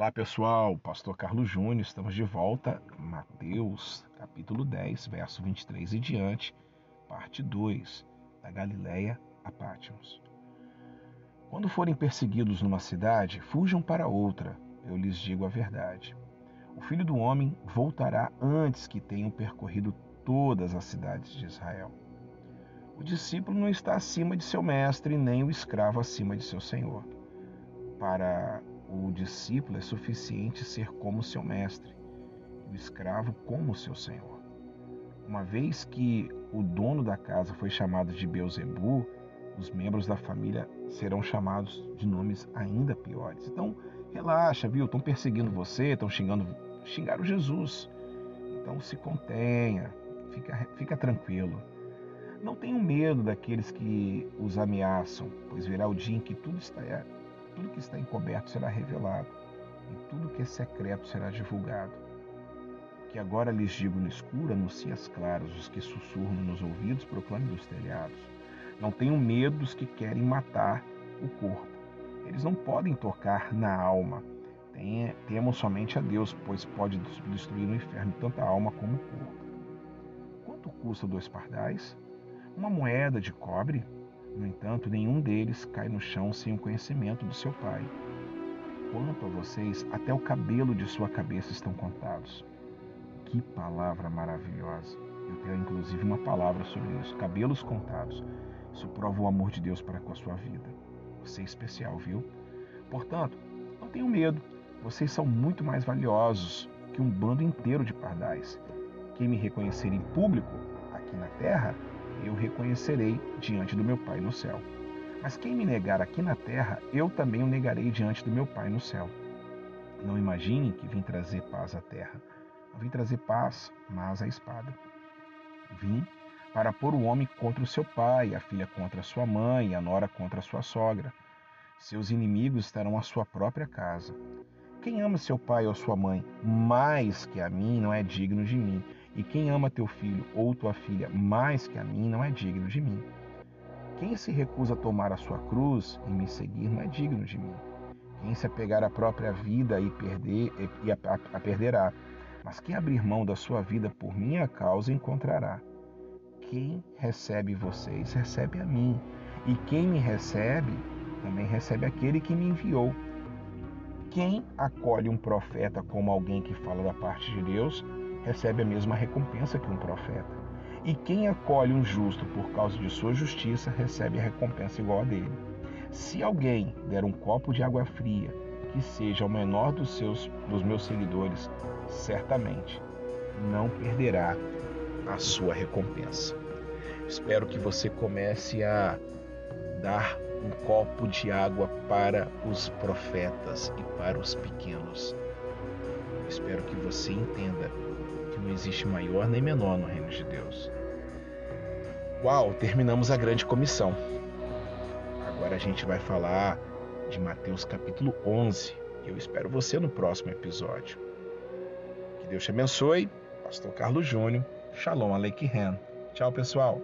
Olá pessoal, Pastor Carlos Júnior, estamos de volta, Mateus capítulo 10, verso 23 e diante, parte 2, da Galileia a Pátimos. Quando forem perseguidos numa cidade, fujam para outra, eu lhes digo a verdade. O filho do homem voltará antes que tenham percorrido todas as cidades de Israel. O discípulo não está acima de seu mestre, nem o escravo acima de seu senhor. Para o discípulo é suficiente ser como seu mestre, o escravo como seu senhor. Uma vez que o dono da casa foi chamado de Beuzebu, os membros da família serão chamados de nomes ainda piores. Então, relaxa, viu? Estão perseguindo você, estão xingando, xingaram Jesus. Então se contenha, fica, fica tranquilo. Não tenham medo daqueles que os ameaçam, pois virá o dia em que tudo está tudo que está encoberto será revelado, e tudo que é secreto será divulgado. Que agora lhes digo no escuro, anuncie as claras, os que sussurram nos ouvidos, proclame dos telhados. Não tenham medo dos que querem matar o corpo. Eles não podem tocar na alma. Temam somente a Deus, pois pode destruir no inferno tanto a alma como o corpo. Quanto custa dois pardais? Uma moeda de cobre? No entanto, nenhum deles cai no chão sem o conhecimento do seu Pai. Quanto a vocês, até o cabelo de sua cabeça estão contados. Que palavra maravilhosa! Eu tenho inclusive uma palavra sobre isso: cabelos contados. Isso prova o amor de Deus para com a sua vida. Você é especial, viu? Portanto, não tenham medo. Vocês são muito mais valiosos que um bando inteiro de pardais. Quem me reconhecer em público aqui na terra eu reconhecerei diante do meu Pai no céu. Mas quem me negar aqui na terra, eu também o negarei diante do meu Pai no céu. Não imaginem que vim trazer paz à terra. Não vim trazer paz, mas a espada. Vim para pôr o homem contra o seu pai, a filha contra a sua mãe, a nora contra a sua sogra. Seus inimigos estarão à sua própria casa. Quem ama seu pai ou sua mãe mais que a mim não é digno de mim. E quem ama teu filho ou tua filha mais que a mim não é digno de mim. Quem se recusa a tomar a sua cruz e me seguir não é digno de mim. Quem se apegar à própria vida e perder e a, a, a perderá, mas quem abrir mão da sua vida por minha causa encontrará. Quem recebe vocês recebe a mim, e quem me recebe também recebe aquele que me enviou. Quem acolhe um profeta como alguém que fala da parte de Deus recebe a mesma recompensa que um profeta. E quem acolhe um justo por causa de sua justiça recebe a recompensa igual a dele. Se alguém der um copo de água fria que seja o menor dos seus dos meus seguidores, certamente não perderá a sua recompensa. Espero que você comece a dar um copo de água para os profetas e para os pequenos. Espero que você entenda não existe maior nem menor no reino de Deus. Uau, terminamos a grande comissão. Agora a gente vai falar de Mateus capítulo 11. E eu espero você no próximo episódio. Que Deus te abençoe. Pastor Carlos Júnior. Shalom Aleichem. Tchau, pessoal.